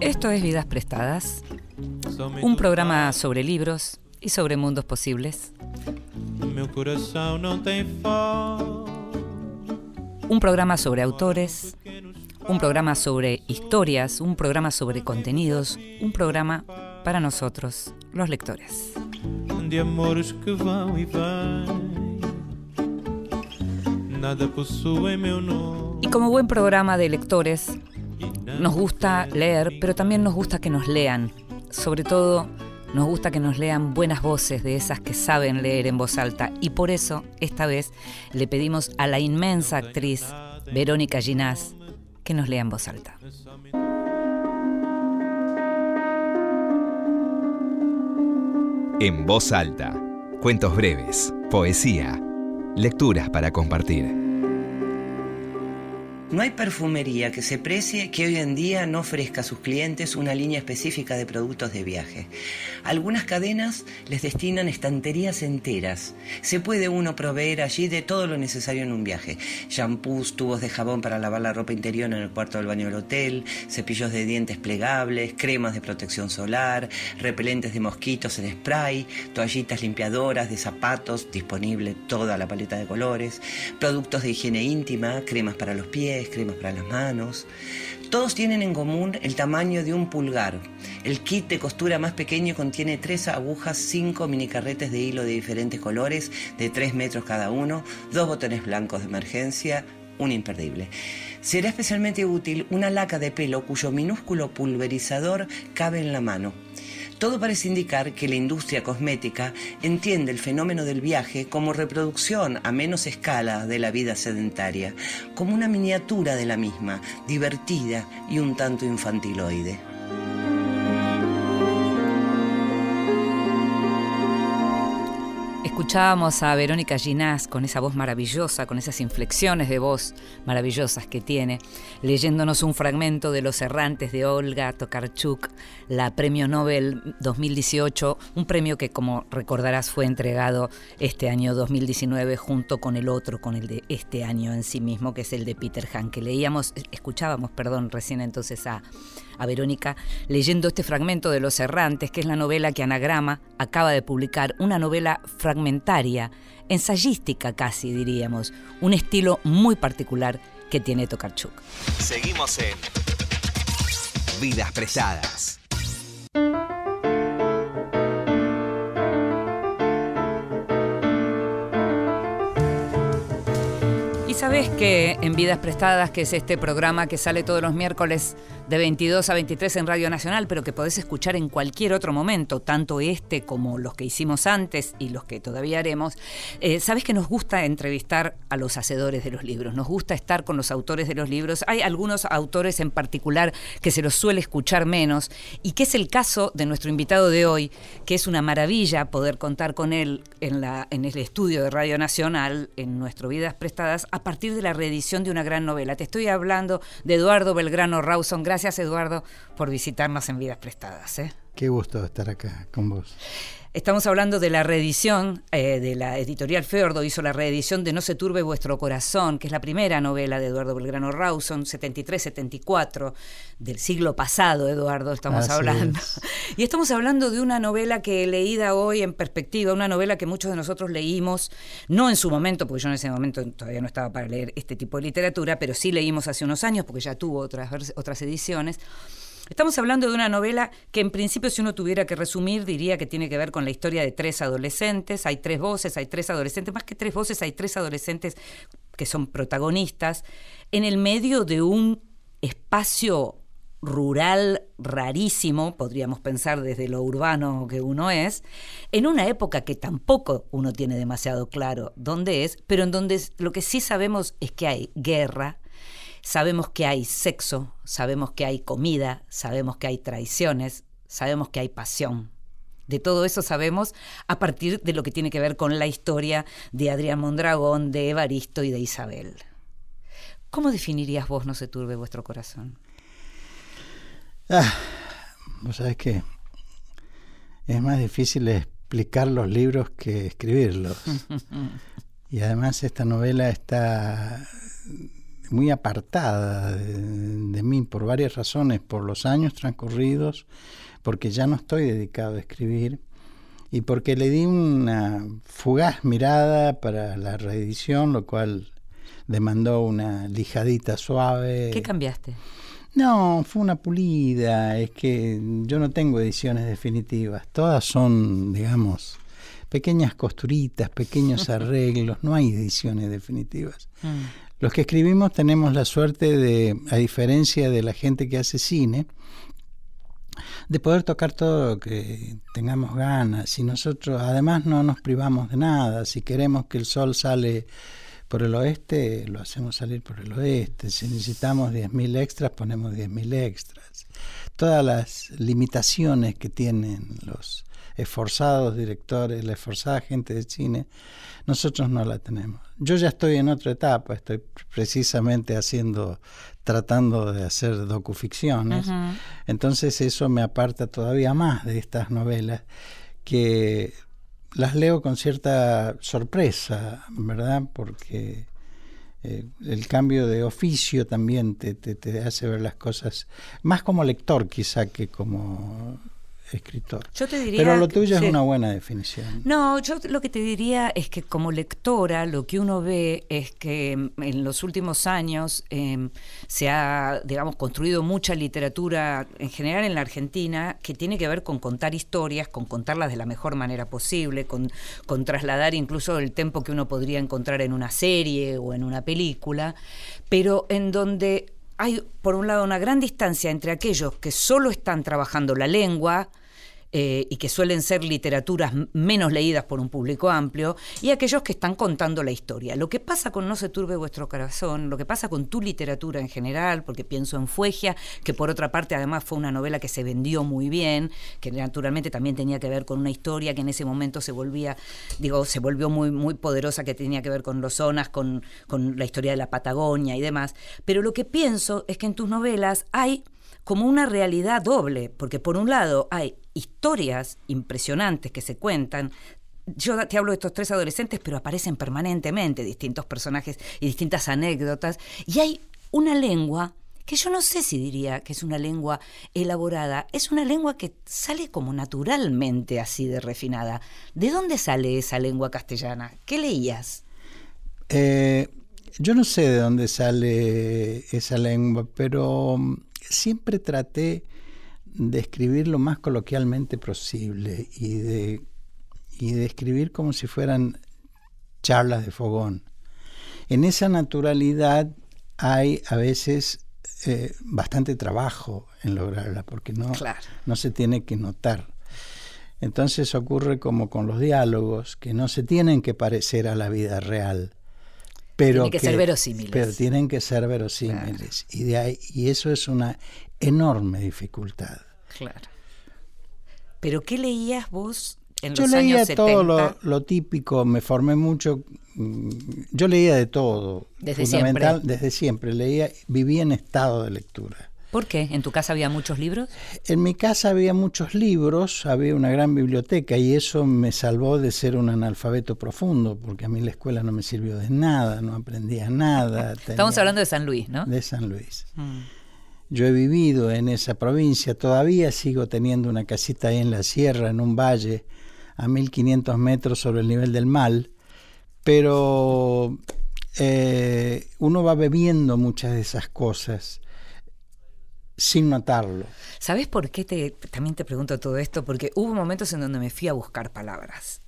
Esto es Vidas Prestadas, un programa sobre libros y sobre mundos posibles. Un programa sobre autores, un programa sobre historias, un programa sobre contenidos, un programa para nosotros, los lectores. Y como buen programa de lectores, nos gusta leer, pero también nos gusta que nos lean. Sobre todo, nos gusta que nos lean buenas voces de esas que saben leer en voz alta. Y por eso, esta vez, le pedimos a la inmensa actriz Verónica Ginás que nos lea en voz alta. En voz alta. Cuentos breves, poesía, lecturas para compartir. No hay perfumería que se precie que hoy en día no ofrezca a sus clientes una línea específica de productos de viaje. Algunas cadenas les destinan estanterías enteras. Se puede uno proveer allí de todo lo necesario en un viaje. Shampoos, tubos de jabón para lavar la ropa interior en el cuarto del baño del hotel, cepillos de dientes plegables, cremas de protección solar, repelentes de mosquitos en spray, toallitas limpiadoras de zapatos, disponible toda la paleta de colores, productos de higiene íntima, cremas para los pies, cremas para las manos. Todos tienen en común el tamaño de un pulgar. El kit de costura más pequeño contiene tres agujas, cinco minicarretes de hilo de diferentes colores, de tres metros cada uno, dos botones blancos de emergencia, un imperdible. Será especialmente útil una laca de pelo cuyo minúsculo pulverizador cabe en la mano. Todo parece indicar que la industria cosmética entiende el fenómeno del viaje como reproducción a menos escala de la vida sedentaria, como una miniatura de la misma, divertida y un tanto infantiloide. Escuchábamos a Verónica Ginás con esa voz maravillosa, con esas inflexiones de voz maravillosas que tiene, leyéndonos un fragmento de Los Errantes de Olga Tokarczuk, la Premio Nobel 2018, un premio que como recordarás fue entregado este año 2019 junto con el otro, con el de este año en sí mismo, que es el de Peter Han, que leíamos, escuchábamos, perdón, recién entonces a a Verónica leyendo este fragmento de Los Errantes, que es la novela que Anagrama acaba de publicar, una novela fragmentaria, ensayística casi diríamos, un estilo muy particular que tiene Tokarczuk. Seguimos en Vidas Prestadas. sabes que en Vidas Prestadas, que es este programa que sale todos los miércoles de 22 a 23 en Radio Nacional, pero que podés escuchar en cualquier otro momento, tanto este como los que hicimos antes y los que todavía haremos, eh, sabes que nos gusta entrevistar a los hacedores de los libros, nos gusta estar con los autores de los libros. Hay algunos autores en particular que se los suele escuchar menos y que es el caso de nuestro invitado de hoy, que es una maravilla poder contar con él en, la, en el estudio de Radio Nacional, en nuestro Vidas Prestadas, a partir de la reedición de una gran novela. Te estoy hablando de Eduardo Belgrano Rawson. Gracias, Eduardo, por visitarnos en Vidas Prestadas. ¿eh? Qué gusto estar acá con vos. Estamos hablando de la reedición eh, de la editorial Feordo, hizo la reedición de No se turbe vuestro corazón, que es la primera novela de Eduardo Belgrano Rawson, 73-74, del siglo pasado, Eduardo, estamos hablando. Y estamos hablando de una novela que leída hoy en perspectiva, una novela que muchos de nosotros leímos, no en su momento, porque yo en ese momento todavía no estaba para leer este tipo de literatura, pero sí leímos hace unos años, porque ya tuvo otras, otras ediciones Estamos hablando de una novela que en principio si uno tuviera que resumir diría que tiene que ver con la historia de tres adolescentes, hay tres voces, hay tres adolescentes, más que tres voces, hay tres adolescentes que son protagonistas, en el medio de un espacio rural rarísimo, podríamos pensar desde lo urbano que uno es, en una época que tampoco uno tiene demasiado claro dónde es, pero en donde lo que sí sabemos es que hay guerra, Sabemos que hay sexo, sabemos que hay comida, sabemos que hay traiciones, sabemos que hay pasión. De todo eso sabemos a partir de lo que tiene que ver con la historia de Adrián Mondragón, de Evaristo y de Isabel. ¿Cómo definirías vos No se turbe vuestro corazón? Ah, vos sabés que es más difícil explicar los libros que escribirlos. y además esta novela está muy apartada de, de, mí por varias razones, por los años transcurridos, porque ya no estoy dedicado a escribir y porque le di una fugaz mirada para la reedición, lo cual demandó una lijadita suave. ¿Qué cambiaste? No, fue una pulida, es que yo no tengo ediciones definitivas, todas son, digamos, pequeñas costuritas, pequeños arreglos, no hay ediciones definitivas. Mm. Los que escribimos tenemos la suerte de, a diferencia de la gente que hace cine, de poder tocar todo lo que tengamos ganas. Y nosotros además no nos privamos de nada. Si queremos que el sol sale por el oeste, lo hacemos salir por el oeste. Si necesitamos 10.000 extras, ponemos 10.000 extras. Todas las limitaciones que tienen los esforzados directores, la esforzada gente de cine, nosotros no la tenemos. Yo ya estoy en otra etapa, estoy precisamente haciendo, tratando de hacer docuficciones, entonces eso me aparta todavía más de estas novelas que las leo con cierta sorpresa, ¿verdad? Porque eh, el cambio de oficio también te, te, hace ver las cosas más como lector quizá que como escritor. Yo te diría Pero lo tuyo es una buena definición. No, yo lo que te diría es que como lectora lo que uno ve es que mm, en los últimos años em, se ha, digamos, construido mucha literatura en general en la Argentina que tiene que ver con contar historias, con contarlas de la mejor manera posible, con, con trasladar incluso el tiempo que uno podría encontrar en una serie o en una película, pero en donde hay, por un lado, una gran distancia entre aquellos que solo están trabajando la lengua, eh, y que suelen ser literaturas menos leídas por un público amplio, y aquellos que están contando la historia. Lo que pasa con No se turbe vuestro corazón, lo que pasa con tu literatura en general, porque pienso en Fuegia, que por otra parte además fue una novela que se vendió muy bien, que naturalmente también tenía que ver con una historia que en ese momento se volvía, digo, se volvió muy, muy poderosa, que tenía que ver con los zonas, con, con la historia de la Patagonia y demás. Pero lo que pienso es que en tus novelas hay como una realidad doble, porque por un lado hay historias impresionantes que se cuentan, yo te hablo de estos tres adolescentes, pero aparecen permanentemente distintos personajes y distintas anécdotas, y hay una lengua que yo no sé si diría que es una lengua elaborada, es una lengua que sale como naturalmente así de refinada. ¿De dónde sale esa lengua castellana? ¿Qué leías? Eh, yo no sé de dónde sale esa lengua, pero siempre traté de escribir lo más coloquialmente posible y de, y de escribir como si fueran charlas de fogón. En esa naturalidad hay a veces eh, bastante trabajo en lograrla, porque no, no se tiene que notar. Entonces ocurre como con los diálogos, que no se tienen que parecer a la vida real pero tienen que, ser verosímiles. Pero tienen que ser verosímiles. Y, de ahí, y eso es una enorme dificultad. Claro. ¿Pero qué leías vos en yo los leía años 70? todo lo, típico, me formé mucho. Yo leía de todo. Desde fundamental, siempre. Desde siempre. Leía, vivía en estado de lectura. ¿Por qué? ¿En tu casa había muchos libros? En mi casa había muchos libros, había una gran biblioteca y eso me salvó de ser un analfabeto profundo, porque a mí la escuela no me sirvió de nada, no aprendía nada. Estamos hablando de San Luis, ¿no? De San Luis. Mm. Yo he vivido en esa provincia, todavía sigo teniendo una casita ahí en la sierra, en un valle, a 1500 metros sobre el nivel del mar, pero eh, uno va bebiendo muchas de esas cosas sin notarlo. ¿Sabes por qué te, también te pregunto todo esto? Porque hubo momentos en donde me fui a buscar palabras.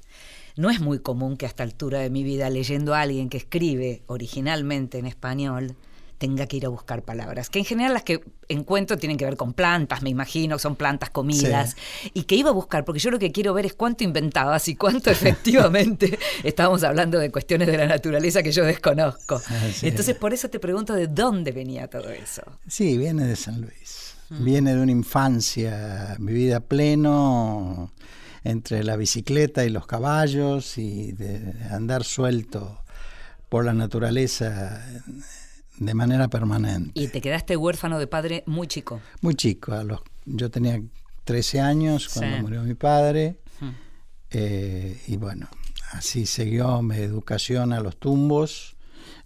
No es muy común que a esta altura de mi vida, leyendo a alguien que escribe originalmente en español, tenga que ir a buscar palabras, que en general las que encuentro tienen que ver con plantas, me imagino, son plantas comidas, y que iba a buscar, porque yo lo que quiero ver es cuánto inventabas y cuánto efectivamente estábamos hablando de cuestiones de la naturaleza que yo desconozco. Entonces, por eso te pregunto de dónde venía todo eso. Sí, viene de San Luis, mm. viene de una infancia vivida pleno entre la bicicleta y los caballos y de andar suelto por la naturaleza de manera permanente. ¿Y te quedaste huérfano de padre muy chico? Muy chico. A los, yo tenía 13 años cuando murió mi padre. Eh, y bueno, así siguió mi educación a los tumbos.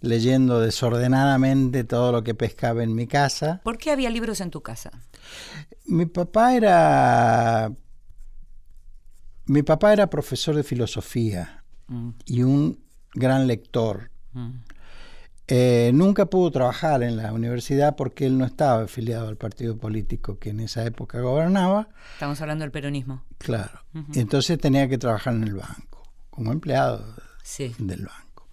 leyendo desordenadamente todo lo que pescaba en mi casa. ¿Por qué había libros en tu casa? Mi papá era mi papá era profesor de filosofía Mm, y un gran lector. mm. Eh, nunca pudo trabajar en la universidad porque él no estaba afiliado al partido político que en esa época gobernaba. Estamos hablando del peronismo. Claro. Entonces tenía que trabajar en el banco, como empleado Sí. del banco.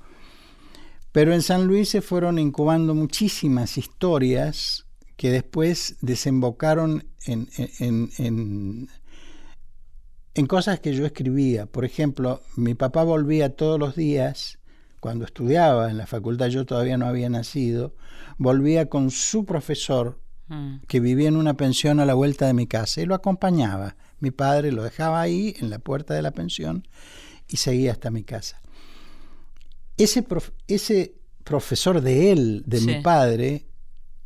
Pero en San Luis se fueron incubando muchísimas historias que después desembocaron en, en- en- en cosas que yo escribía. Por ejemplo, mi papá volvía todos los días, cuando estudiaba en la facultad, yo todavía no había nacido, volvía con su profesor Mm, que vivía en una pensión a la vuelta de mi casa y lo acompañaba. Mi padre lo dejaba ahí en la puerta de la pensión y seguía hasta mi casa. Ese, prof- ese profesor de él, de Sí. mi padre,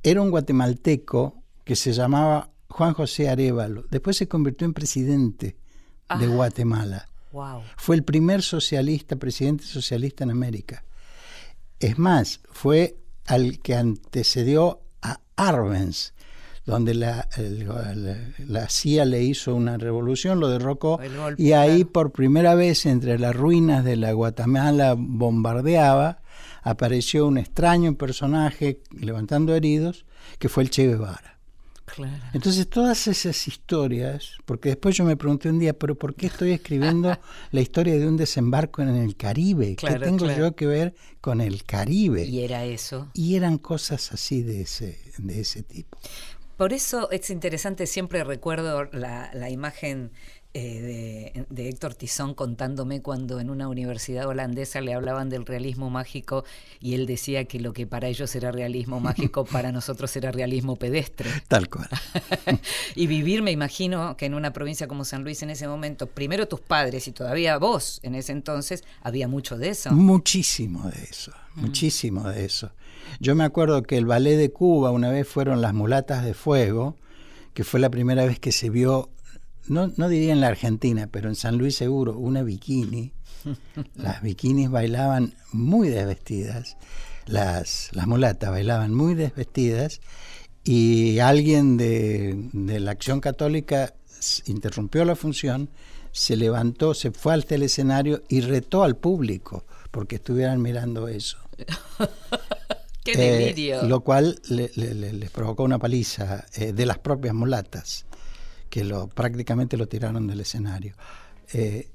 era un guatemalteco que se llamaba Juan José Arevalo. Después se convirtió en presidente de. Guatemala. Wow. Fue el primer socialista, presidente socialista en América. Es más, fue al que antecedió a Arbenz, donde la, el- la- la CIA le hizo una revolución, lo derrocó, golpe, y ahí claro. por primera vez entre las ruinas de la Guatemala bombardeaba, apareció un extraño personaje levantando heridos, que fue el Che Guevara. Claro. Entonces todas esas historias, porque después yo me pregunté un día, pero ¿por qué estoy escribiendo la historia de un desembarco en el Caribe? Claro, ¿Qué tengo claro. yo que ver con el Caribe? Y era eso. Y eran cosas así de ese, de ese tipo. Por eso es interesante, siempre recuerdo la, la imagen eh, de, de Héctor Tizón contándome cuando en una universidad holandesa le hablaban del realismo mágico y él decía que lo que para ellos era realismo mágico, para nosotros era realismo pedestre. Tal cual. y vivir, me imagino, que en una provincia como San Luis en ese momento, primero tus padres y todavía vos en ese entonces, había mucho de eso. Muchísimo de eso, muchísimo de eso. Yo me acuerdo que el ballet de Cuba una vez fueron las mulatas de fuego, que fue la primera vez que se vio, no, no diría en la Argentina, pero en San Luis seguro, una bikini. Las bikinis bailaban muy desvestidas, las, las mulatas bailaban muy desvestidas y alguien de, de la Acción Católica interrumpió la función, se levantó, se fue al escenario y retó al público porque estuvieran mirando eso. ¡Qué Eh, delirio! lo cual le- le- le- les provocó una paliza eh, de las propias mulatas, que lo, prácticamente lo tiraron del escenario. Eh,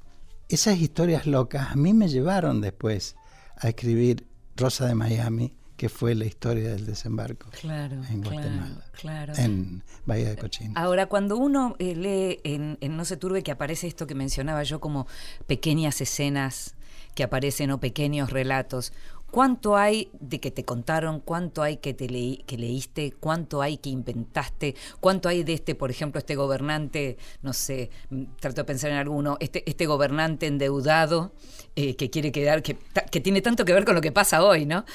esas historias locas a mí me llevaron después a escribir Rosa de Miami, que fue la historia del desembarco Claro, en Guatemala, claro. en Bahía de Cochín. Ahora, cuando uno eh, lee en, en No se turbe que aparece esto que mencionaba yo como pequeñas escenas que aparecen o pequeños relatos, ¿cuánto hay de que te contaron? ¿Cuánto hay que te leí, que leíste? ¿Cuánto hay que inventaste? ¿Cuánto hay de este, por ejemplo, este gobernante, no sé, mm, trato de pensar en alguno, este, este gobernante endeudado eh, que quiere quedar, que, tiene tanto que ver con lo que pasa hoy, ¿no?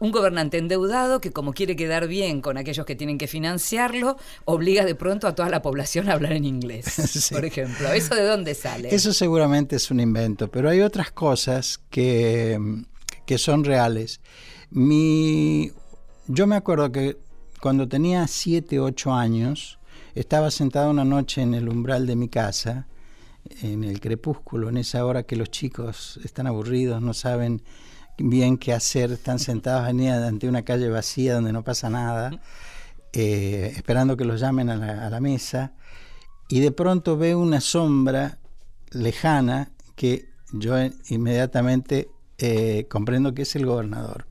Un gobernante endeudado que como quiere quedar bien con aquellos que tienen que financiarlo, obliga de pronto a toda la población a hablar en inglés, Sí. por ejemplo. ¿Eso de dónde sale? Eso seguramente es un invento, pero hay otras cosas que, que son reales. Mi, yo me acuerdo que cuando tenía 7, 8 años, estaba sentado una noche en el umbral de mi casa, en el crepúsculo, en esa hora que los chicos están aburridos, no saben bien qué hacer, están sentados ante una calle vacía donde no pasa nada, eh, esperando que los llamen a la, a la mesa, y de pronto veo una sombra lejana que yo inmediatamente eh, comprendo que es el gobernador,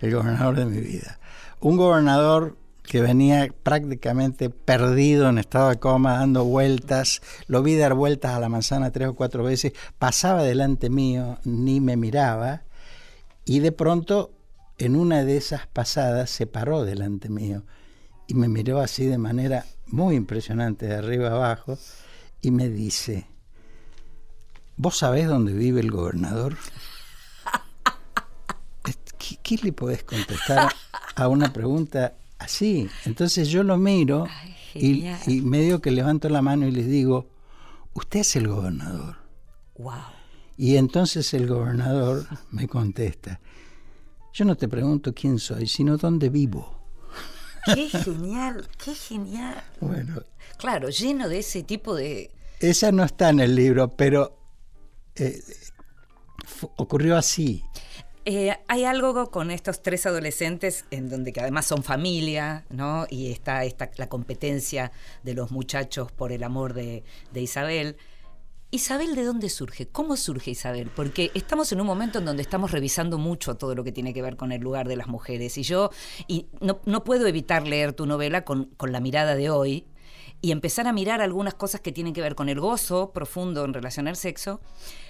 el gobernador de mi vida. Un gobernador que venía prácticamente perdido en estado de coma, dando vueltas, lo vi dar vueltas a la manzana tres o cuatro veces, pasaba delante mío, ni me miraba, y de pronto en una de esas pasadas se paró delante mío y me miró así de manera muy impresionante, de arriba abajo, y me dice, ¿vos sabés dónde vive el gobernador? ¿Qué, qué le podés contestar a una pregunta así? Entonces yo lo miro Ay, y, y medio que levanto la mano y les digo, usted es el gobernador. Wow. Y entonces el gobernador me contesta, Yo no te pregunto quién soy, sino dónde vivo. Qué genial, qué genial. Bueno. Claro, lleno de ese tipo de... Esa no está en el libro, pero eh, ocurrió así. Eh, hay algo con estos tres adolescentes en donde que además son familia, ¿no? Y está, esta la competencia de los muchachos por el amor de, de Isabel. Isabel, ¿de dónde surge? ¿Cómo surge Isabel? Porque estamos en un momento en donde estamos revisando mucho todo lo que tiene que ver con el lugar de las mujeres. Y yo y no, no puedo evitar leer tu novela con, con la mirada de hoy, y empezar a mirar algunas cosas que tienen que ver con el gozo profundo en relación al sexo,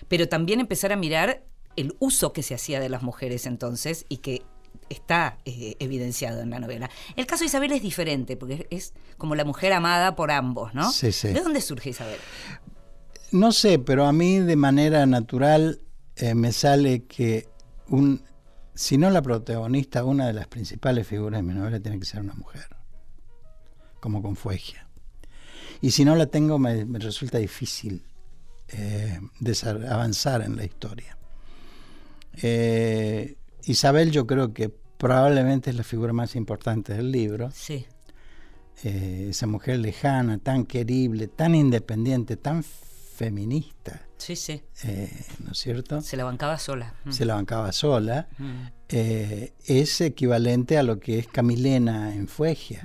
pero también empezar a mirar el uso que se hacía de las mujeres entonces y que está eh, evidenciado en la novela. El caso de Isabel es diferente, porque es como la mujer amada por ambos, ¿no? Sí, sí. ¿De dónde surge Isabel? No sé, pero a mí de manera natural eh, me sale que un, si no la protagonista, una de las principales figuras de mi novela tiene que ser una mujer, como con Fuegia. Y si no la tengo, me, me resulta difícil eh, avanzar en la historia. Eh, Isabel yo creo que probablemente es la figura más importante del libro. Sí. Eh, esa mujer lejana, tan querible, tan independiente, tan feminista. Sí, sí. Eh, ¿No es cierto? Se la bancaba sola. Mm. Se la bancaba sola. Mm. Eh, es equivalente a lo que es Camilena en Fuegia.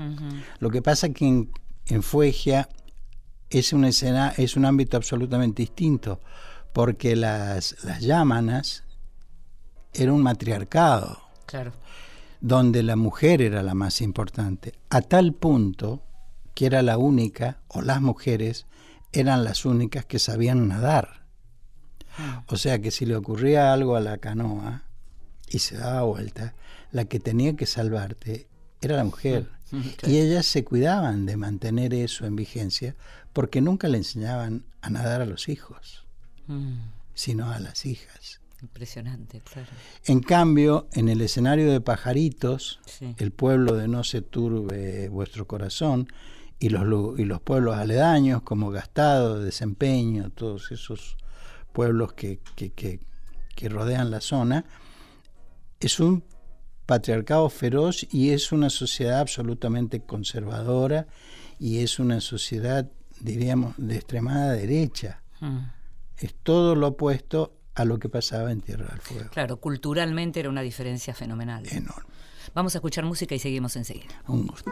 Lo que pasa que en, en Fuegia es una escena, es un ámbito absolutamente distinto, porque las, las llámanas era un matriarcado. Claro. Donde la mujer era la más importante, a tal punto que era la única, o las mujeres eran las únicas que sabían nadar. O sea que si le ocurría algo a la canoa y se daba vuelta, la que tenía que salvarte era la mujer. Y ellas se cuidaban de mantener eso en vigencia porque nunca le enseñaban a nadar a los hijos, Mm. sino a las hijas. Impresionante, claro. En cambio, en el escenario de Pajaritos, Sí. el pueblo de No se turbe vuestro corazón, y los, y los pueblos aledaños como Gastado, Desempeño, todos esos pueblos que, que, que- que rodean la zona, es un patriarcado feroz y es una sociedad absolutamente conservadora y es una sociedad, diríamos, de extremada derecha. Mm. Es todo lo opuesto a lo que pasaba en Tierra del Fuego. Claro, culturalmente era una diferencia fenomenal. Enorme. Vamos a escuchar música y seguimos enseguida. Un gusto.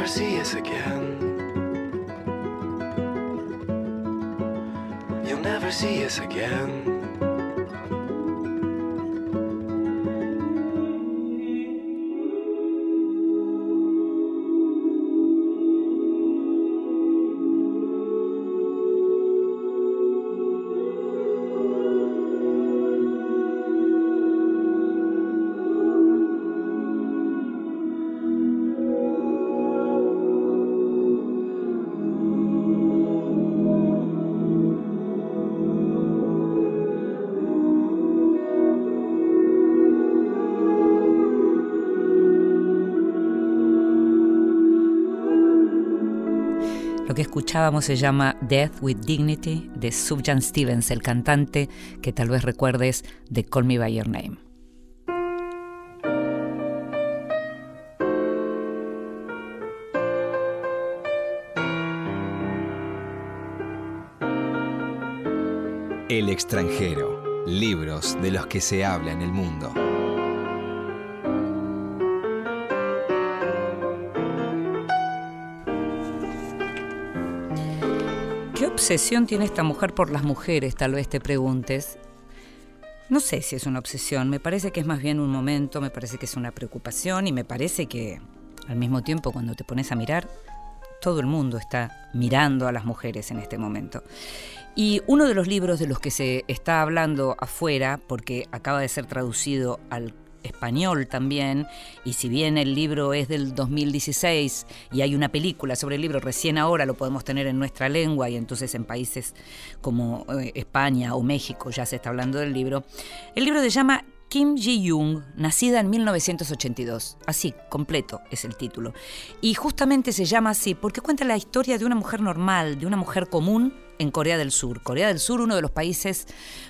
Never see us again. You'll never see us again. Escuchábamos se llama Death with Dignity de Subjan Stevens, el cantante que tal vez recuerdes de Call Me By Your Name. El extranjero. Libros de los que se habla en el mundo. Obsesión tiene esta mujer por las mujeres? Tal vez te preguntes. No sé si es una obsesión, me parece que es más bien un momento, me parece que es una preocupación y me parece que al mismo tiempo cuando te pones a mirar, todo el mundo está mirando a las mujeres en este momento. Y uno de los libros de los que se está hablando afuera, porque acaba de ser traducido al español también, y si bien el libro es del 2016 y hay una película sobre el libro, recién ahora lo podemos tener en nuestra lengua y entonces en países como eh, España o México ya se está hablando del libro, el libro se llama Kim Ji-young, nacida en 1982. Así, completo es el título. Y justamente se llama así porque cuenta la historia de una mujer normal, de una mujer común en Corea del Sur. Corea del Sur, uno de los países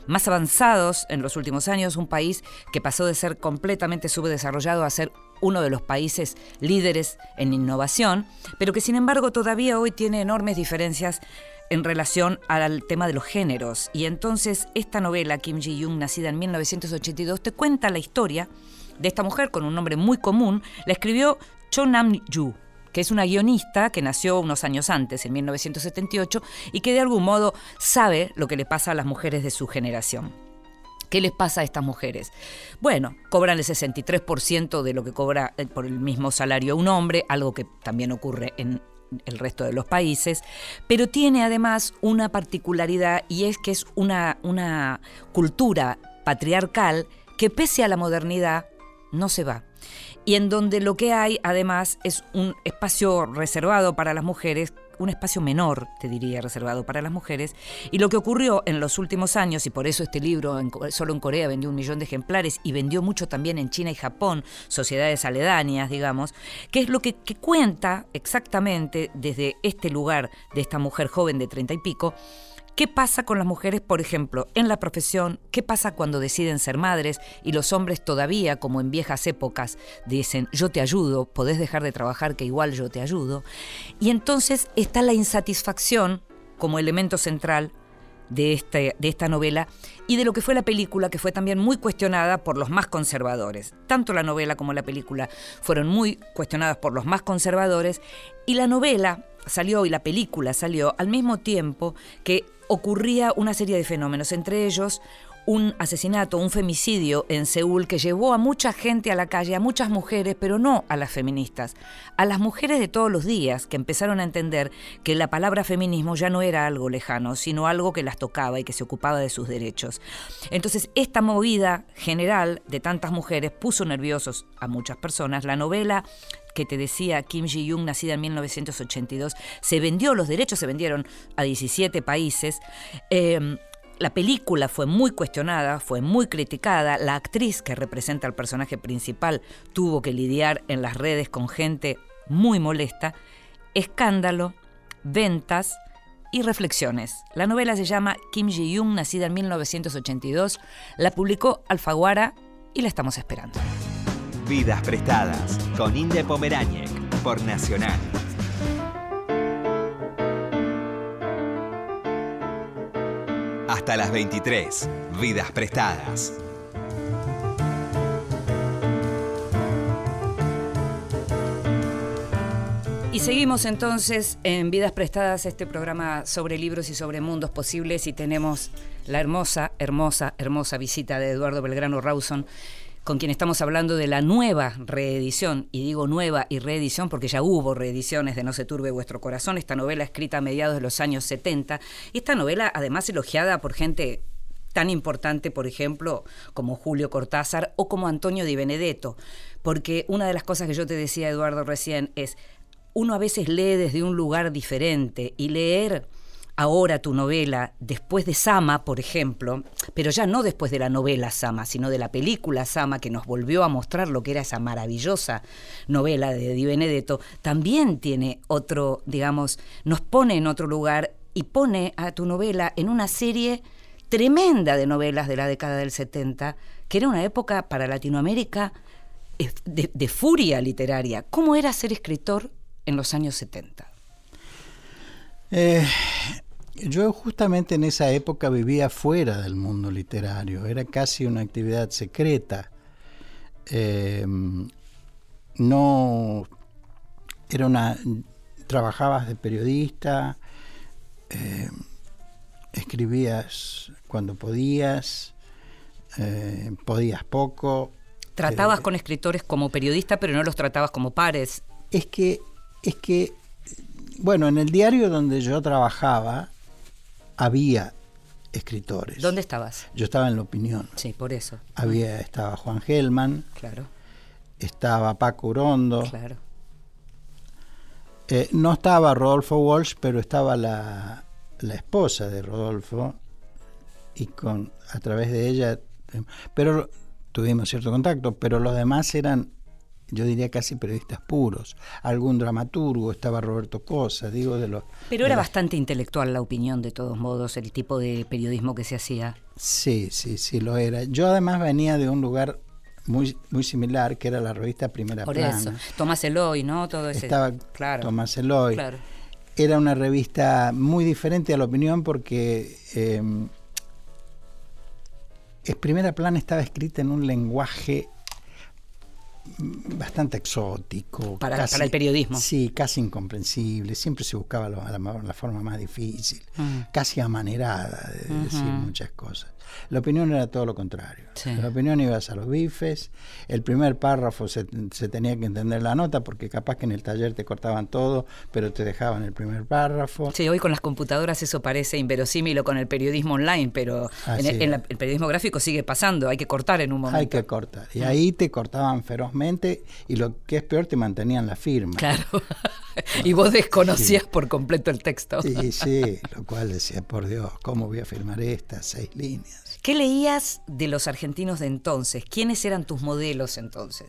más avanzados en los últimos años, un país que pasó de ser completamente subdesarrollado a ser uno de los países líderes en innovación, pero que sin embargo todavía hoy tiene enormes diferencias en relación al tema de los géneros. Y entonces esta novela, Kim Ji-young, nacida en 1982, te cuenta la historia de esta mujer con un nombre muy común. La escribió Cho Nam-yu, que es una guionista que nació unos años antes, en 1978, y que de algún modo sabe lo que le pasa a las mujeres de su generación. ¿Qué les pasa a estas mujeres? Bueno, cobran el 63% de lo que cobra eh, por el mismo salario un hombre, algo que también ocurre en el resto de los países, pero tiene además una particularidad y es que es una, una cultura patriarcal que pese a la modernidad no se va y en donde lo que hay además es un espacio reservado para las mujeres, un espacio menor, te diría, reservado para las mujeres. Y lo que ocurrió en los últimos años, y por eso este libro solo en Corea vendió un millón de ejemplares y vendió mucho también en China y Japón, sociedades aledañas, digamos, que es lo que, que cuenta exactamente desde este lugar de esta mujer joven de treinta y pico, ¿Qué pasa con las mujeres, por ejemplo, en la profesión? ¿Qué pasa cuando deciden ser madres y los hombres todavía, como en viejas épocas, dicen, yo te ayudo, podés dejar de trabajar que igual yo te ayudo? Y entonces está la insatisfacción como elemento central de, este, de esta novela y de lo que fue la película, que fue también muy cuestionada por los más conservadores. Tanto la novela como la película fueron muy cuestionadas por los más conservadores y la novela salió y la película salió al mismo tiempo que ocurría una serie de fenómenos, entre ellos un asesinato, un femicidio en Seúl que llevó a mucha gente a la calle, a muchas mujeres, pero no a las feministas, a las mujeres de todos los días que empezaron a entender que la palabra feminismo ya no era algo lejano, sino algo que las tocaba y que se ocupaba de sus derechos. Entonces, esta movida general de tantas mujeres puso nerviosos a muchas personas. La novela que te decía Kim Ji-young, nacida en 1982, se vendió, los derechos se vendieron a 17 países. Eh, la película fue muy cuestionada, fue muy criticada. La actriz que representa al personaje principal tuvo que lidiar en las redes con gente muy molesta. Escándalo, ventas y reflexiones. La novela se llama Kim Ji-young, nacida en 1982. La publicó Alfaguara y la estamos esperando. Vidas Prestadas con Inde Pomeráñez por Nacional. Hasta las 23. Vidas Prestadas. Y seguimos entonces en Vidas Prestadas, este programa sobre libros y sobre mundos posibles, y tenemos la hermosa, hermosa, hermosa visita de Eduardo Belgrano Rawson, con quien estamos hablando de la nueva reedición, y digo nueva y reedición porque ya hubo reediciones de No se turbe vuestro corazón, esta novela escrita a mediados de los años 70, y esta novela además elogiada por gente tan importante, por ejemplo, como Julio Cortázar o como Antonio Di Benedetto, porque una de las cosas que yo te decía, Eduardo, recién es, uno a veces lee desde un lugar diferente y leer ahora tu novela después de Sama, por ejemplo, pero ya no después de la novela Sama, sino de la película Sama que nos volvió a mostrar lo que era esa maravillosa novela de Di Benedetto, también tiene otro, digamos, nos pone en otro lugar y pone a tu novela en una serie tremenda de novelas de la década del 70, que era una época para Latinoamérica eh, de, furia literaria. ¿Cómo era ser escritor en los años 70? Eh, yo justamente en esa época vivía fuera del mundo literario, era casi una actividad secreta. Eh, no era una trabajabas de periodista, eh, escribías cuando podías, eh, podías poco. Tratabas Eh, con escritores como periodista, pero no los tratabas como pares. Es que, es que, bueno, en el diario donde yo trabajaba había escritores. ¿Dónde estabas? Yo estaba en la opinión. Sí, por eso. Había, estaba Juan Gelman, Claro, estaba Paco Urondo, claro. eh, no estaba Rodolfo Walsh, pero estaba la, la esposa de Rodolfo y con a través de ella, eh, pero tuvimos cierto contacto, pero los demás eran, yo diría casi periodistas puros. Algún dramaturgo, estaba Roberto Cosa, digo de los. Pero era bastante intelectual la opinión, de todos modos, el tipo de periodismo que se hacía. Sí, sí, sí lo era. Yo además venía de un lugar muy, muy similar, que era la revista Primera Por Plana. eso. Tomás Eloy, ¿no? Todo ese. Estaba claro. Tomás Eloy. Claro. Era una revista muy diferente a la opinión porque eh, es Primera Plana estaba escrita en un lenguaje bastante exótico. Para- para el periodismo. Sí, casi incomprensible. Siempre se buscaba lo- la, la forma más difícil, Mm. casi amanerada de decir muchas cosas. La opinión era todo lo contrario. Sí. La opinión ibas a los bifes, el primer párrafo se, se tenía que entender la nota porque capaz que en el taller te cortaban todo, pero te dejaban el primer párrafo. Sí, hoy con las computadoras eso parece inverosímil o con el periodismo online, pero en la- el periodismo gráfico sigue pasando, hay que cortar en un momento. Hay que cortar. Y ahí te cortaban ferozmente y lo que es peor, te mantenían la firma. Claro. y vos desconocías por completo el texto. Sí, sí, lo cual decía, por Dios, ¿cómo voy a firmar estas seis líneas? ¿Qué leías de los argentinos de entonces? ¿Quiénes eran tus modelos entonces?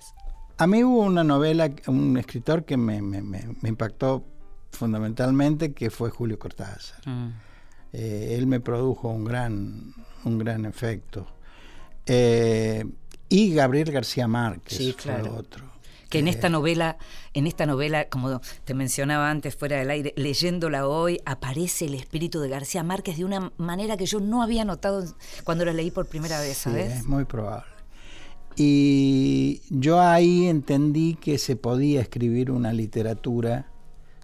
A mí hubo una novela, un escritor que me, me- me- me impactó fundamentalmente, que fue Julio Cortázar. Mm. Eh, él me produjo un gran, un gran efecto. Eh, y Gabriel García Márquez Sí, fue otro. Que en esta novela, en esta novela, como te mencionaba antes fuera del aire, leyéndola hoy, aparece el espíritu de García Márquez de una manera que yo no había notado cuando la leí por primera vez, Sí, ¿sabes? es muy probable. Y yo ahí entendí que se podía escribir una literatura,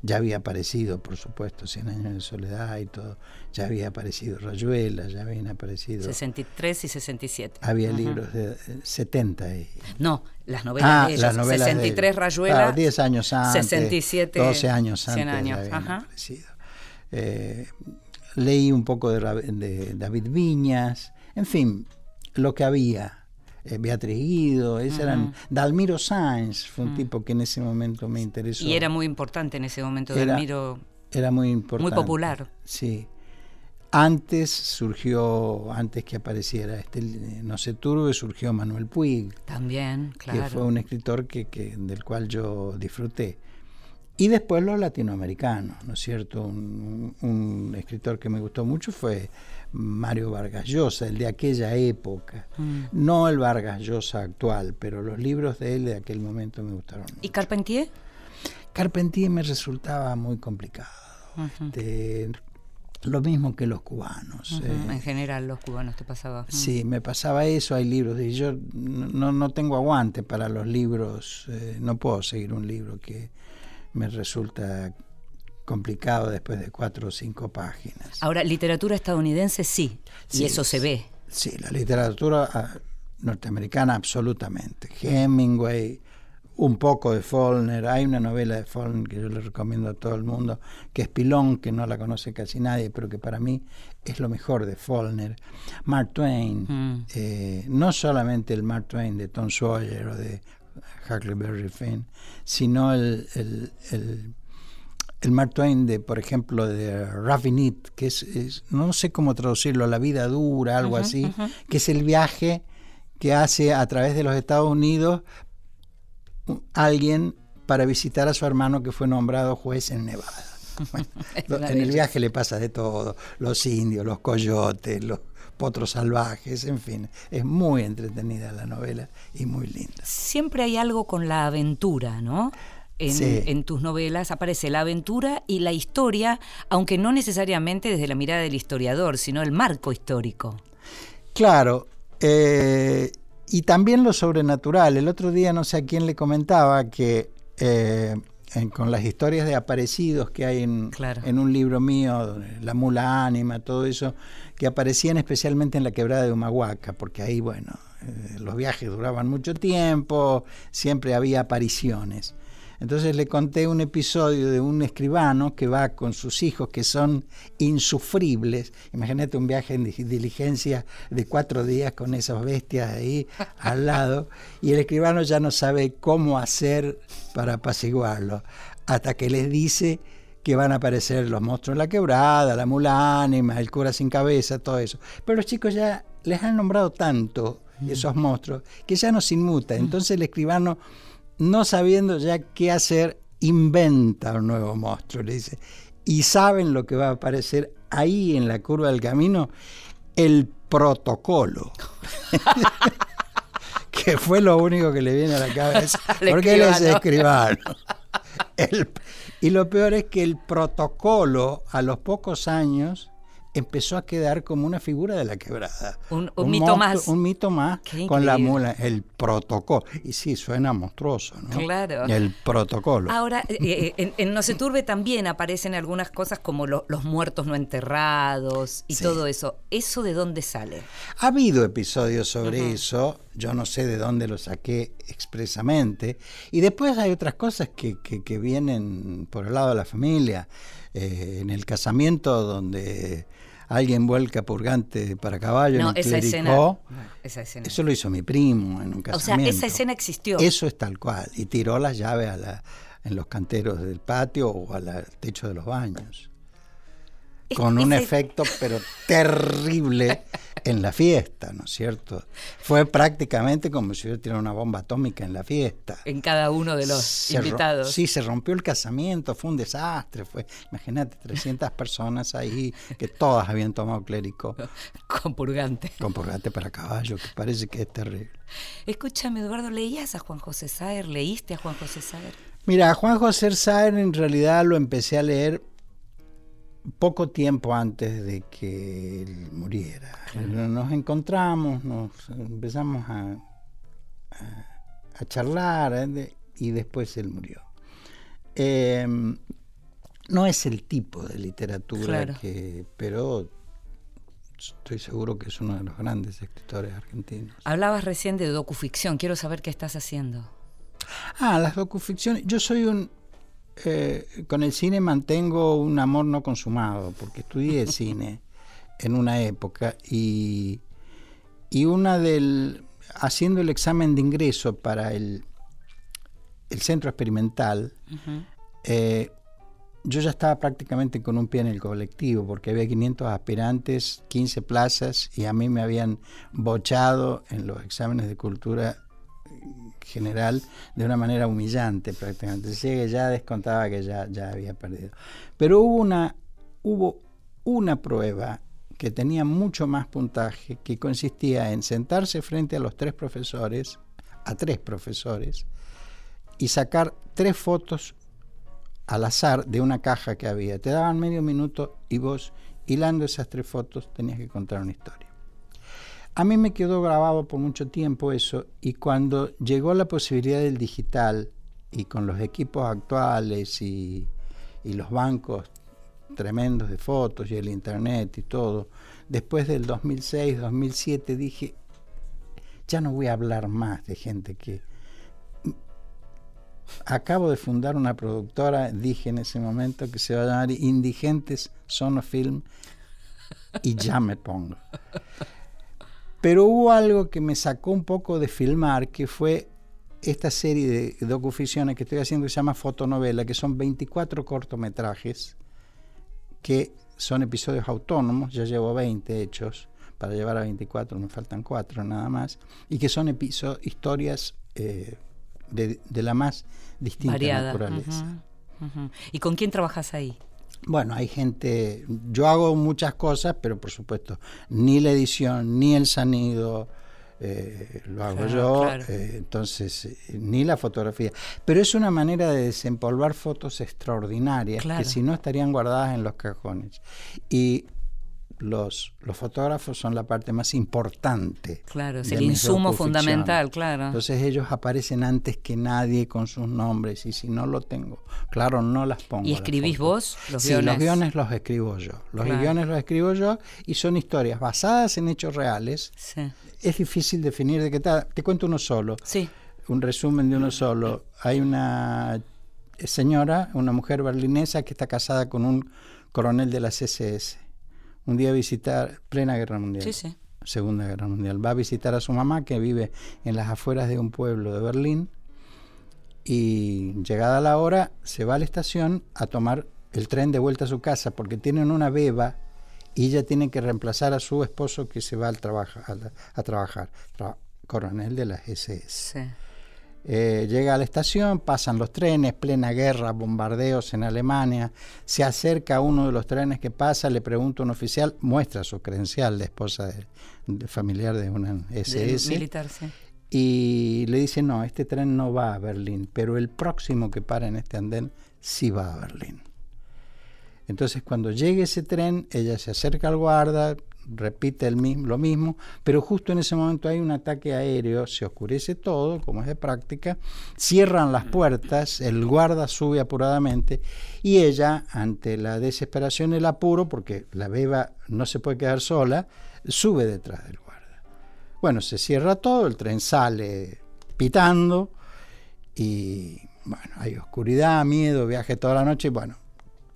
ya había aparecido, por supuesto, Cien años de soledad y todo, ya había aparecido Rayuela, ya habían aparecido, 63 y 67. había Ujú. libros de eh, 70 y... No, las novelas Ah, de ellos. las novelas de 63 ellos. Rayuela. Claro, 10 años antes, 67. 12 años 100 antes años. ya habían aparecido. Eh, leí un poco de, de David Viñas, en fin, lo que había. Eh, Beatriz Guido, esos eran Dalmiro Sáenz, fue un tipo que en ese momento me interesó. Y era muy importante en ese momento, Era- Delmiro. Era muy importante. Muy popular. Sí. Antes surgió, antes que apareciera este No se turbe, surgió Manuel Puig, También, claro. que fue un escritor que, que- del cual yo disfruté. Y después los latinoamericanos, ¿no es cierto? Un, un escritor que me gustó mucho fue Mario Vargas Llosa, el de aquella época. Mm. No el Vargas Llosa actual, pero los libros de él de aquel momento me gustaron. mucho. ¿Y Carpentier? Carpentier me resultaba muy complicado. Este, lo mismo que los cubanos. Eh, En general, los cubanos te pasaba. Mm. Sí, me pasaba eso, hay libros, y yo no, no tengo aguante para los libros, eh, no puedo seguir un libro que me resulta complicado después de cuatro o cinco páginas. Ahora, literatura estadounidense sí, Sí, y eso se ve. Sí, la literatura ah, norteamericana absolutamente. Hemingway, un poco de Faulkner, hay una novela de Faulkner que yo le recomiendo a todo el mundo, que es Pilón, que no la conoce casi nadie, pero que para mí es lo mejor de Faulkner. Mark Twain, Mm. eh, no solamente el Mark Twain de Tom Sawyer o de Huckleberry Finn, sino el, el, el- el Mark Twain de, por ejemplo, de Ravinit, que es, es- no sé cómo traducirlo, la vida dura, algo así, que es el viaje que hace a través de los Estados Unidos alguien para visitar a su hermano que fue nombrado juez en Nevada. Bueno, en el viaje le pasa de todo, los indios, los coyotes, los potros salvajes, en fin, es muy entretenida la novela y muy linda. Siempre hay algo con la aventura, ¿no? En, Sí. en tus novelas aparece la aventura y la historia, aunque no necesariamente desde la mirada del historiador, sino el marco histórico. Claro, eh, y también lo sobrenatural. El otro día no sé a quién le comentaba que eh, en- con las historias de aparecidos que hay en, Claro. en un libro mío, La mula ánima, todo eso, que aparecían especialmente en la quebrada de Humahuaca, porque ahí, bueno, eh, los viajes duraban mucho tiempo, siempre había apariciones. Entonces le conté un episodio de un escribano que va con sus hijos que son insufribles. Imagínate un viaje en di- diligencia de cuatro días con esas bestias ahí al lado y el escribano ya no sabe cómo hacer para apaciguarlo hasta que les dice que van a aparecer los monstruos en la quebrada, la mula ánima, el cura sin cabeza, todo eso. Pero los chicos ya les han nombrado tanto esos monstruos que ya no se inmuta. Entonces el escribano no sabiendo ya qué hacer, inventa un nuevo monstruo, le dice. Y saben lo que va a aparecer ahí en la curva del camino, el protocolo. que fue lo único que le viene a la cabeza. Porque él es escribano. escribano. El- y lo peor es que el protocolo, a los pocos años, empezó a quedar como una figura de la quebrada. Un- un mito más. Un mito más Qué con la mula, el protocolo. Y sí, suena monstruoso, ¿no? Claro. El protocolo. Ahora, eh, eh, en, en No se turbe también aparecen algunas cosas como lo- los muertos no enterrados y Sí. todo eso. ¿Eso de dónde sale? Ha habido episodios sobre eso, yo no sé de dónde lo saqué expresamente, y después hay otras cosas que, que- que vienen por el lado de la familia. Eh, en el casamiento donde alguien vuelca purgante para caballo No, en el esa escena. no, esa escena. eso lo hizo mi primo en un o sea, casamiento. esa escena existió. Eso es tal cual, y tiró las llaves a la- en los canteros del patio o al techo de los baños. Con un efecto pero terrible en la fiesta, ¿no es cierto? Fue prácticamente como si hubiera tirado una bomba atómica en la fiesta. En cada uno de los Se invitados. Sí, se rompió el casamiento, fue un desastre, fue, imagínate, 300 personas ahí que todas habían tomado clérico Con purgante. con purgante para caballo, que parece que es terrible. Escúchame, Eduardo, ¿leías a Juan José Saer? ¿Leíste a Juan José Saer? Mira, a Juan José Saer en realidad lo empecé a leer poco tiempo antes de que él muriera. Nos encontramos, nos empezamos a, a- a charlar ¿eh? y después él murió. Eh, no es el tipo de literatura Claro. que, pero estoy seguro que es uno de los grandes escritores argentinos. Hablabas recién de docuficción. Quiero saber qué estás haciendo. Ah, las docuficciones. Yo soy un. Eh, con el cine mantengo un amor no consumado, porque estudié cine en una época y, y una del. haciendo el examen de ingreso para el, el centro experimental, eh, yo ya estaba prácticamente con un pie en el colectivo, porque había 500 aspirantes, 15 plazas, y a mí me habían bochado en los exámenes de cultura general de una manera humillante prácticamente. Que ya descontaba que ya, ya había perdido. Pero hubo una, hubo una prueba que tenía mucho más puntaje, que consistía en sentarse frente a los tres profesores, a tres profesores, y sacar tres fotos al azar de una caja que había. Te daban medio minuto y vos, hilando esas tres fotos, tenías que contar una historia. A mí me quedó grabado por mucho tiempo eso y cuando llegó la posibilidad del digital y con los equipos actuales y, los bancos tremendos de fotos y el internet y todo, después del 2006, 2007 dije, ya no voy a hablar más de gente que... Acabo de fundar una productora, dije en ese momento, que se va a llamar Indigentes Sonofilm y ya me pongo. Pero hubo algo que me sacó un poco de filmar, que fue esta serie de docuficciones que estoy haciendo que se llama Fotonovela, que son 24 cortometrajes que son episodios autónomos, ya llevo 20 hechos, para llevar a 24 me faltan 4 nada más, y que son historias eh, de, de, la más distinta Variada. naturaleza. Uh -huh, uh -huh. ¿Y con quién trabajas ahí? Bueno, hay gente, yo hago muchas cosas, pero por supuesto, ni la edición, ni el sonido, eh, lo hago Claro, yo, claro. eh, entonces, eh, ni la fotografía. Pero es una manera de desempolvar fotos extraordinarias Claro. que si no estarían guardadas en los cajones. Y los, los fotógrafos son la parte más importante. Claro, es el insumo fundamental, claro. Entonces ellos aparecen antes que nadie con sus nombres y si no lo tengo, claro, no las pongo. ¿Y escribís vos los sí, guiones? los guiones los escribo yo. Los Claro. guiones los escribo yo y son historias basadas en hechos reales. Sí. Es difícil definir de qué tal. Te cuento uno solo, Sí. un resumen de uno solo. Hay una señora, una mujer berlinesa que está casada con un coronel de la CSS. Un día visitar, plena guerra mundial. Sí, sí. Segunda Guerra Mundial. Va a visitar a su mamá que vive en las afueras de un pueblo de Berlín y llegada la hora se va a la estación a tomar el tren de vuelta a su casa porque tienen una beba y ella tiene que reemplazar a su esposo que se va al trabaja- a, a trabajar, tra- coronel de las SS. Sí. Eh, llega a la estación, pasan los trenes, plena guerra, bombardeos en Alemania. Se acerca a uno de los trenes que pasa, le pregunta a un oficial, muestra su credencial de esposa de, de familiar de una SS militar, sí. y le dice, no, este tren no va a Berlín, pero el próximo que para en este andén sí va a Berlín. Entonces cuando llegue ese tren, ella se acerca al guarda, repite el mismo, lo mismo, pero justo en ese momento hay un ataque aéreo, se oscurece todo, como es de práctica, cierran las puertas, el guarda sube apuradamente y ella, ante la desesperación el apuro, porque la beba no se puede quedar sola, sube detrás del guarda. Bueno, se cierra todo, el tren sale pitando y bueno, hay oscuridad, miedo, viaje toda la noche y bueno,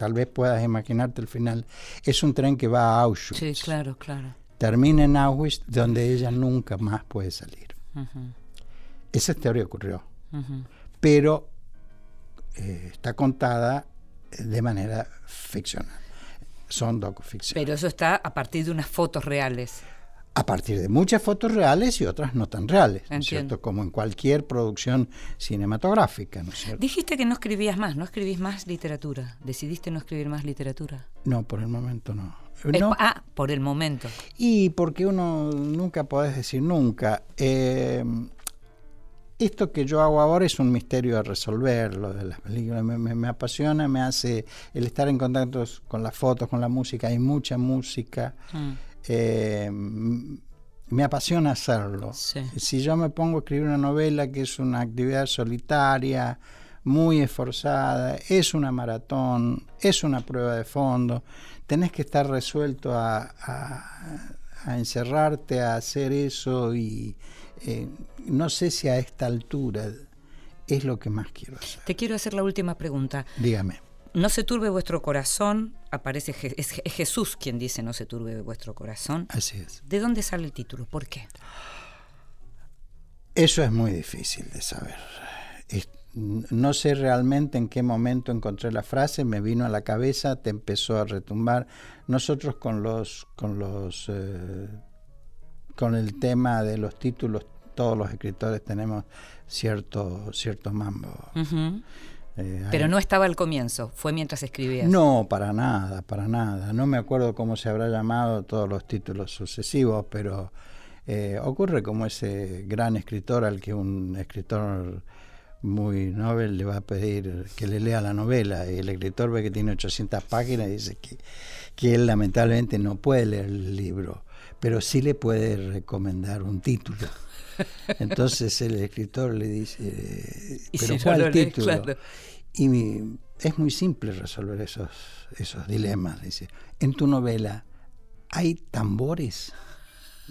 tal vez puedas imaginarte el final. Es un tren que va a Auschwitz. Sí, claro, claro. Termina en Auschwitz donde ella nunca más puede salir. Esa historia ocurrió, pero eh, está contada de manera ficcional. Son docuficciones. Pero eso está a partir de unas fotos reales. A partir de muchas fotos reales y otras no tan reales, ¿no es cierto? Como en cualquier producción cinematográfica, ¿no es cierto? Dijiste que no escribías más, no escribís más literatura. ¿Decidiste no escribir más literatura? No, por el momento No, ah, por el momento. y porque uno nunca podés decir nunca. Eh, esto que yo hago ahora es un misterio a resolver, lo de las películas. Me, me- me apasiona, me hace el estar en contacto con las fotos, con la música. Hay mucha música. Mm, eh, me apasiona hacerlo. Sí. Si yo me pongo a escribir una novela que es una actividad solitaria, muy esforzada, es una maratón, es una prueba de fondo, tenés que estar resuelto a, a- a encerrarte a hacer eso y eh, no sé si a esta altura es lo que más quiero hacer. Te quiero hacer la última pregunta. Dígame. No se turbe vuestro corazón, aparece Je- es, Je- es Jesús quien dice no se turbe vuestro corazón. Así es. ¿De dónde sale el título? ¿Por qué? Eso es muy difícil de saber. Es- no sé realmente en qué momento encontré la frase, me vino a la cabeza, te empezó a retumbar. Nosotros con los, con los, eh, con el tema de los títulos todos los escritores tenemos cierto, cierto mambo. Eh, Pero no estaba al comienzo, fue mientras escribías. No, para nada, para nada. No me acuerdo cómo se habrá llamado todos los títulos sucesivos, pero eh, ocurre como ese gran escritor al que un escritor muy novel le va a pedir que le lea la novela y el escritor ve que tiene 800 páginas y dice que, que él lamentablemente no puede leer el libro, pero sí le puede recomendar un título. Entonces el escritor le dice, pero si no ¿cuál lee, título? claro. Y mi- es muy simple resolver esos, esos dilemas. Dice, en tu novela, ¿hay tambores?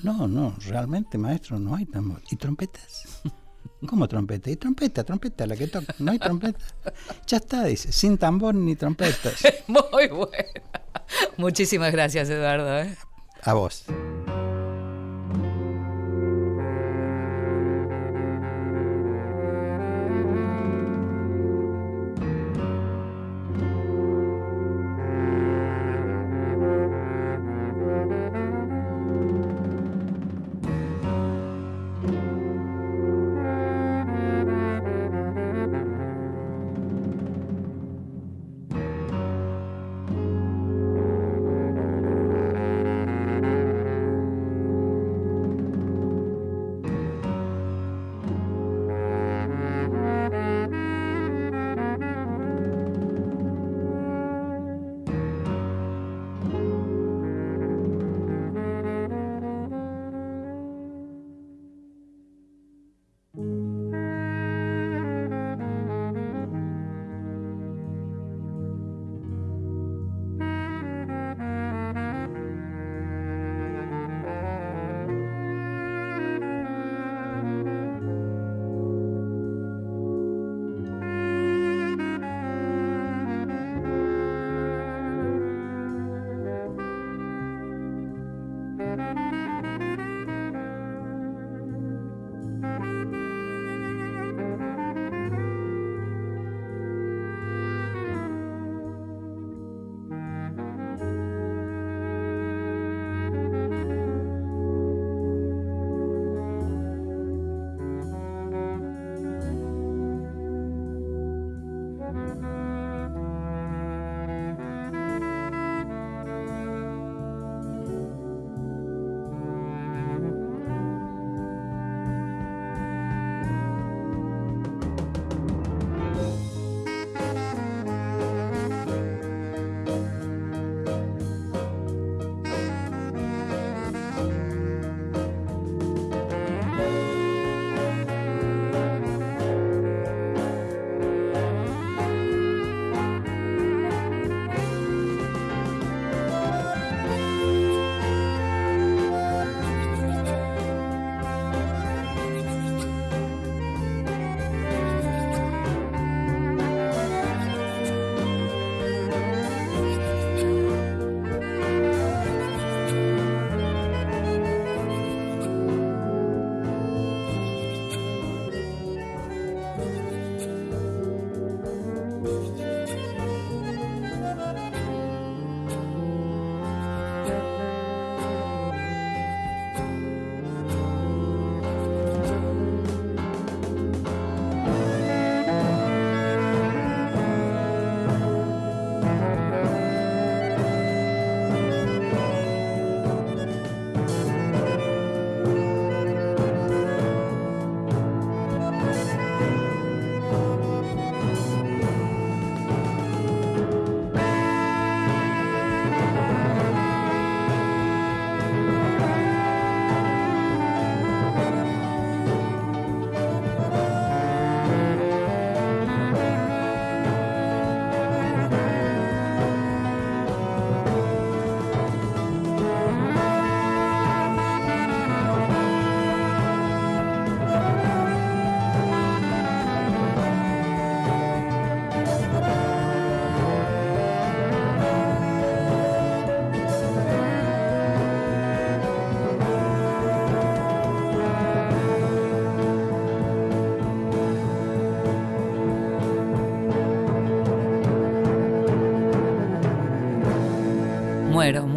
No, no, realmente, maestro, no hay tambores. ¿Y trompetas? ¿Cómo trompeta? Y trompeta, trompeta, la que toca. No hay trompeta. Ya está, dice, sin tambor ni trompetas. Muy buena. Muchísimas gracias, Eduardo. ¿eh? A vos.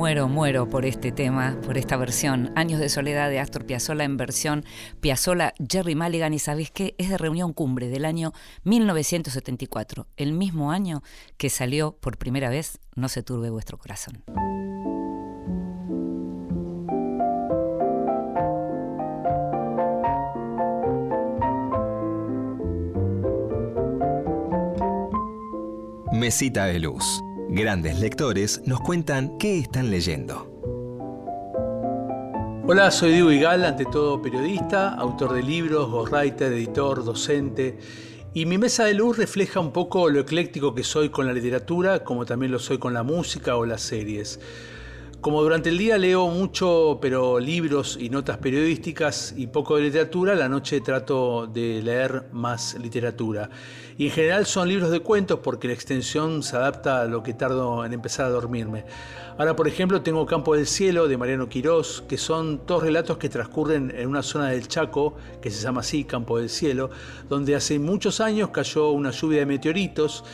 Muero, muero, por este tema, por esta versión. Años de soledad de Astor Piazzolla en versión Piazzolla Jerry Mulligan y sabéis qué? Es de Reunión Cumbre del año 1974, el mismo año que salió por primera vez No se turbe vuestro corazón. Mesita de luz Grandes lectores nos cuentan qué están leyendo. Hola, soy Diego Igal, ante todo periodista, autor de libros, ghostwriter, editor, docente. Y mi mesa de luz refleja un poco lo ecléctico que soy con la literatura, como también lo soy con la música o las series. Como durante el día leo mucho, pero libros y notas periodísticas y poco de literatura, la noche trato de leer más literatura. Y en general son libros de cuentos porque la extensión se adapta a lo que tardo en empezar a dormirme. Ahora, por ejemplo, tengo Campo del Cielo de Mariano Quirós, que son dos relatos que transcurren en una zona del Chaco, que se llama así, Campo del Cielo, donde hace muchos años cayó una lluvia de meteoritos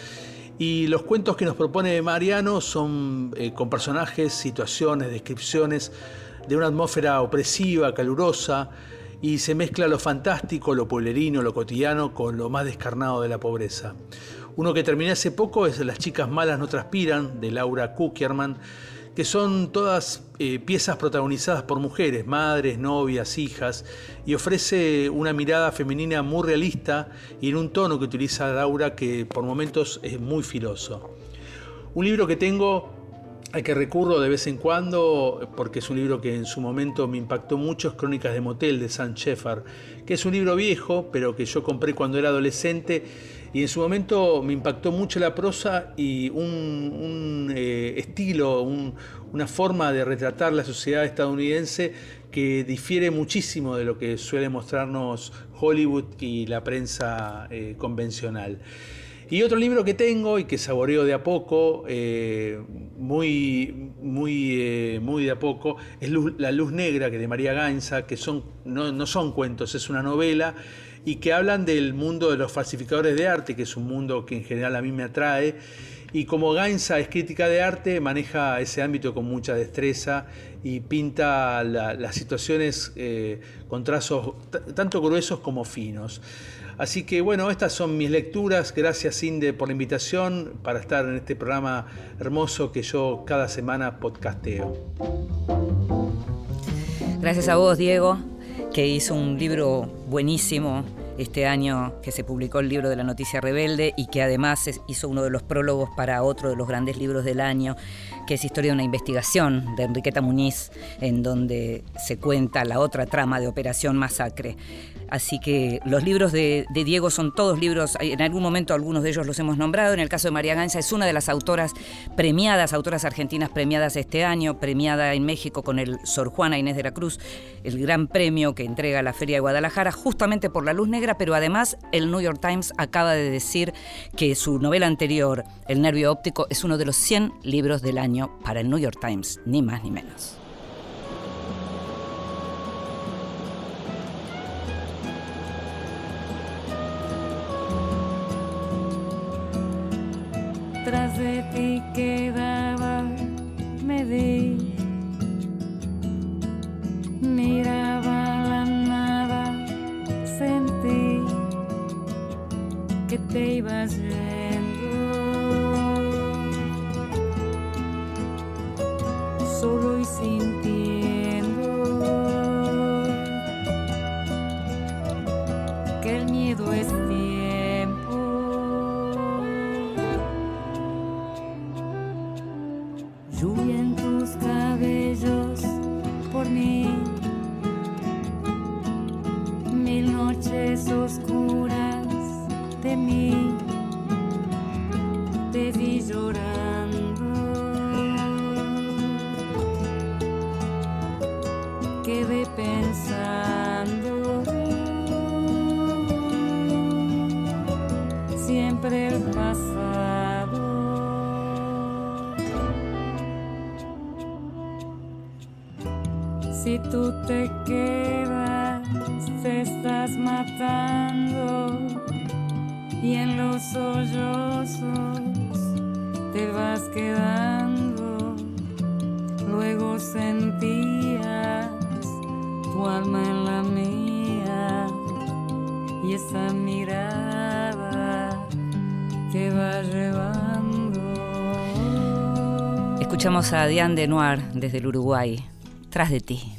y los cuentos que nos propone Mariano son eh, con personajes, situaciones, descripciones de una atmósfera opresiva, calurosa, y se mezcla lo fantástico, lo pueblerino, lo cotidiano con lo más descarnado de la pobreza. Uno que terminé hace poco es Las chicas malas no transpiran, de Laura Kuckerman, que son todas eh, piezas protagonizadas por mujeres, madres, novias, hijas, y ofrece una mirada femenina muy realista y en un tono que utiliza Laura que por momentos es muy filoso. Un libro que tengo al que recurro de vez en cuando, porque es un libro que en su momento me impactó mucho, es Crónicas de Motel de Sam Shepard, que es un libro viejo, pero que yo compré cuando era adolescente y en su momento me impactó mucho la prosa y un, eh, estilo, una forma de retratar la sociedad estadounidense que difiere muchísimo de lo que suele mostrarnos Hollywood y la prensa eh, convencional. Y otro libro que tengo y que saboreo de a poco, eh, muy, muy, muy de a poco, es La Luz Negra, que de María Gainza, que son, no, no son cuentos, es una novela y que hablan del mundo de los falsificadores de arte, que es un mundo que en general a mí me atrae. Y como Gainza es crítica de arte, maneja ese ámbito con mucha destreza y pinta las situaciones eh, con trazos tanto gruesos como finos. Así que bueno, estas son mis lecturas. Gracias Inde por la invitación para estar en este programa hermoso que yo cada semana podcasteo. Gracias a vos, Diego que hizo un libro buenísimo este año que se publicó el libro de la noticia rebelde y que además hizo uno de los prólogos para otro de los grandes libros del año, que es Historia de una investigación de Enriqueta Muñiz, en donde se cuenta la otra trama de Operación Masacre. Así que los libros de, Diego son todos libros, en algún momento algunos de ellos los hemos nombrado. En el caso de María Ganza es una de las autoras premiadas, autoras argentinas premiadas este año, premiada en México con el Sor Juana Inés de la Cruz, el gran premio que entrega la Feria de Guadalajara, justamente por la luz negra, pero además el New York Times acaba de decir que su novela anterior, El Nervio Óptico, es uno de los 100 libros del año para el New York Times, ni más ni menos. Tras de ti quedaba, me di, miraba la nada, sentí que te ibas yendo. Escuchamos a Diane de Noir desde el Uruguay, tras de ti.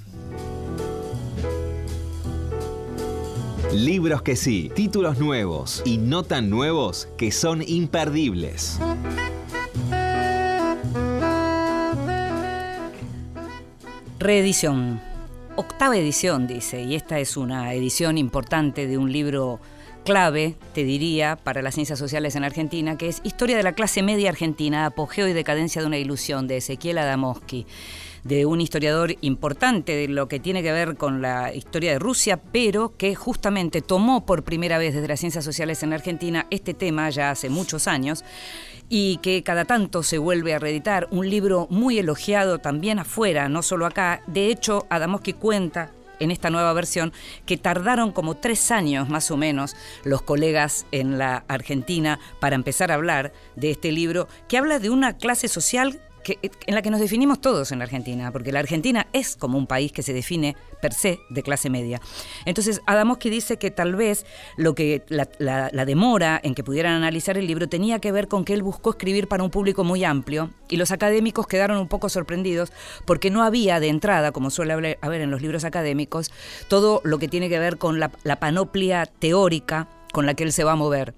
Libros que sí, títulos nuevos y no tan nuevos que son imperdibles. Reedición. Octava edición, dice, y esta es una edición importante de un libro clave, te diría, para las ciencias sociales en Argentina, que es Historia de la clase media argentina, apogeo y decadencia de una ilusión, de Ezequiel Adamowski, de un historiador importante de lo que tiene que ver con la historia de Rusia, pero que justamente tomó por primera vez desde las ciencias sociales en Argentina este tema ya hace muchos años y que cada tanto se vuelve a reeditar, un libro muy elogiado también afuera, no solo acá. De hecho, Adamowski cuenta en esta nueva versión, que tardaron como tres años más o menos los colegas en la Argentina para empezar a hablar de este libro, que habla de una clase social en la que nos definimos todos en la Argentina, porque la Argentina es como un país que se define per se de clase media. Entonces, Adamowski dice que tal vez lo que la, la, demora en que pudieran analizar el libro tenía que ver con que él buscó escribir para un público muy amplio y los académicos quedaron un poco sorprendidos porque no había de entrada, como suele haber en los libros académicos, todo lo que tiene que ver con la, la panoplia teórica con la que él se va a mover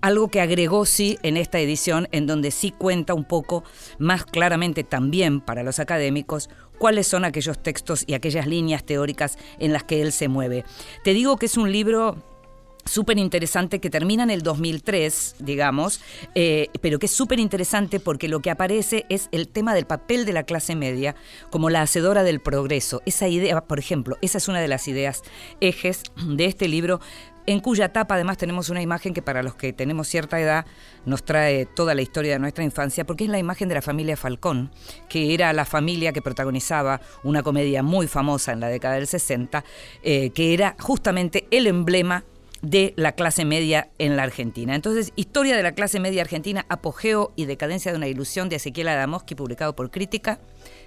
algo que agregó sí en esta edición, en donde sí cuenta un poco más claramente también para los académicos cuáles son aquellos textos y aquellas líneas teóricas en las que él se mueve. Te digo que es un libro súper interesante que termina en el 2003, digamos, eh, pero que es súper interesante porque lo que aparece es el tema del papel de la clase media como la hacedora del progreso. Esa idea, por ejemplo, esa es una de las ideas ejes de este libro en cuya tapa además tenemos una imagen que para los que tenemos cierta edad nos trae toda la historia de nuestra infancia, porque es la imagen de la familia Falcón, que era la familia que protagonizaba una comedia muy famosa en la década del 60, eh, que era justamente el emblema de la clase media en la Argentina. Entonces, Historia de la clase media argentina, apogeo y decadencia de una ilusión de Ezequiel Adamowski, publicado por Crítica,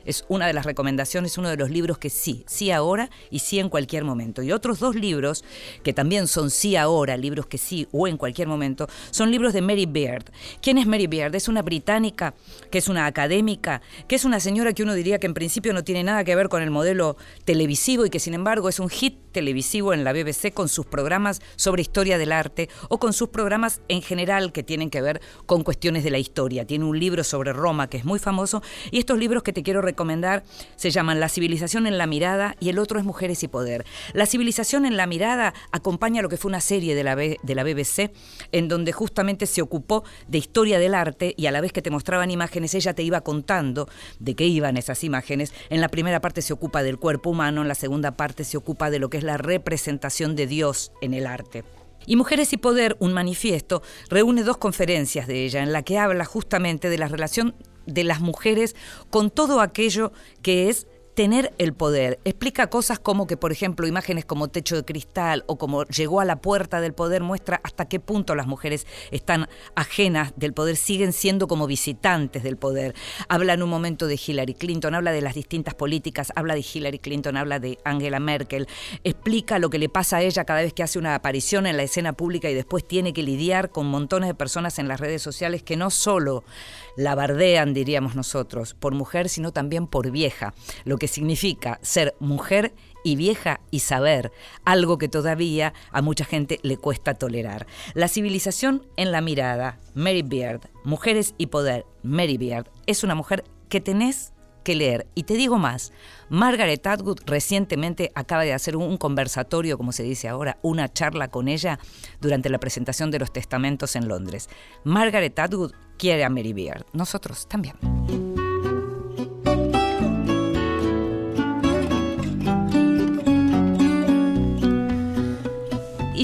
es una de las recomendaciones, uno de los libros que sí, sí ahora y sí en cualquier momento. Y otros dos libros que también son sí ahora, libros que sí o en cualquier momento, son libros de Mary Beard. ¿Quién es Mary Beard? Es una británica, que es una académica, que es una señora que uno diría que en principio no tiene nada que ver con el modelo televisivo y que sin embargo es un hit televisivo en la BBC con sus programas sobre historia del arte o con sus programas en general que tienen que ver con cuestiones de la historia. Tiene un libro sobre Roma que es muy famoso y estos libros que te quiero recomendar se llaman La civilización en la mirada y el otro es Mujeres y Poder. La civilización en la mirada acompaña lo que fue una serie de la, de la BBC en donde justamente se ocupó de historia del arte y a la vez que te mostraban imágenes ella te iba contando de qué iban esas imágenes. En la primera parte se ocupa del cuerpo humano, en la segunda parte se ocupa de lo que es la representación de Dios en el arte. Y Mujeres y Poder, un manifiesto, reúne dos conferencias de ella en la que habla justamente de la relación de las mujeres con todo aquello que es tener el poder. Explica cosas como que, por ejemplo, imágenes como techo de cristal o como llegó a la puerta del poder muestra hasta qué punto las mujeres están ajenas del poder, siguen siendo como visitantes del poder. Habla en un momento de Hillary Clinton, habla de las distintas políticas, habla de Hillary Clinton, habla de Angela Merkel, explica lo que le pasa a ella cada vez que hace una aparición en la escena pública y después tiene que lidiar con montones de personas en las redes sociales que no solo la bardean, diríamos nosotros, por mujer, sino también por vieja, lo que significa ser mujer y vieja y saber, algo que todavía a mucha gente le cuesta tolerar. La civilización en la mirada, Mary Beard, Mujeres y Poder, Mary Beard, es una mujer que tenés que leer. Y te digo más, Margaret Atwood recientemente acaba de hacer un conversatorio, como se dice ahora, una charla con ella durante la presentación de los testamentos en Londres. Margaret Atwood quiere a Mary Beard, nosotros también.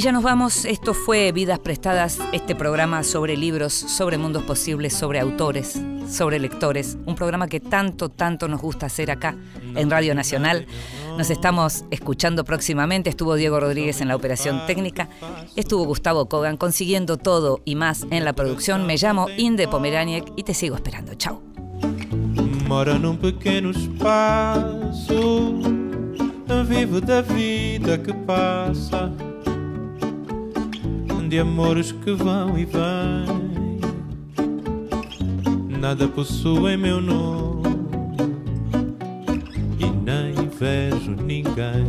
Ya nos vamos, esto fue Vidas Prestadas, este programa sobre libros, sobre mundos posibles, sobre autores, sobre lectores, un programa que tanto, tanto nos gusta hacer acá en Radio Nacional. Nos estamos escuchando próximamente, estuvo Diego Rodríguez en la operación técnica, estuvo Gustavo Kogan consiguiendo todo y más en la producción. Me llamo Inde Pomeraniec y te sigo esperando. Chao. Vida que. De amores que vão e vêm. Nada possui meu nome. vejo ninguém.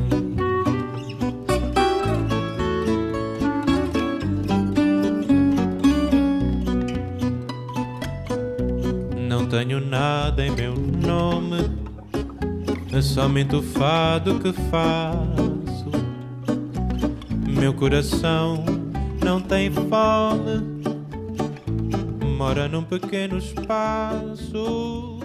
Não tenho nada em meu nome, é somente o fado que faço. Meu coração não tem fome, mora num pequeno espaço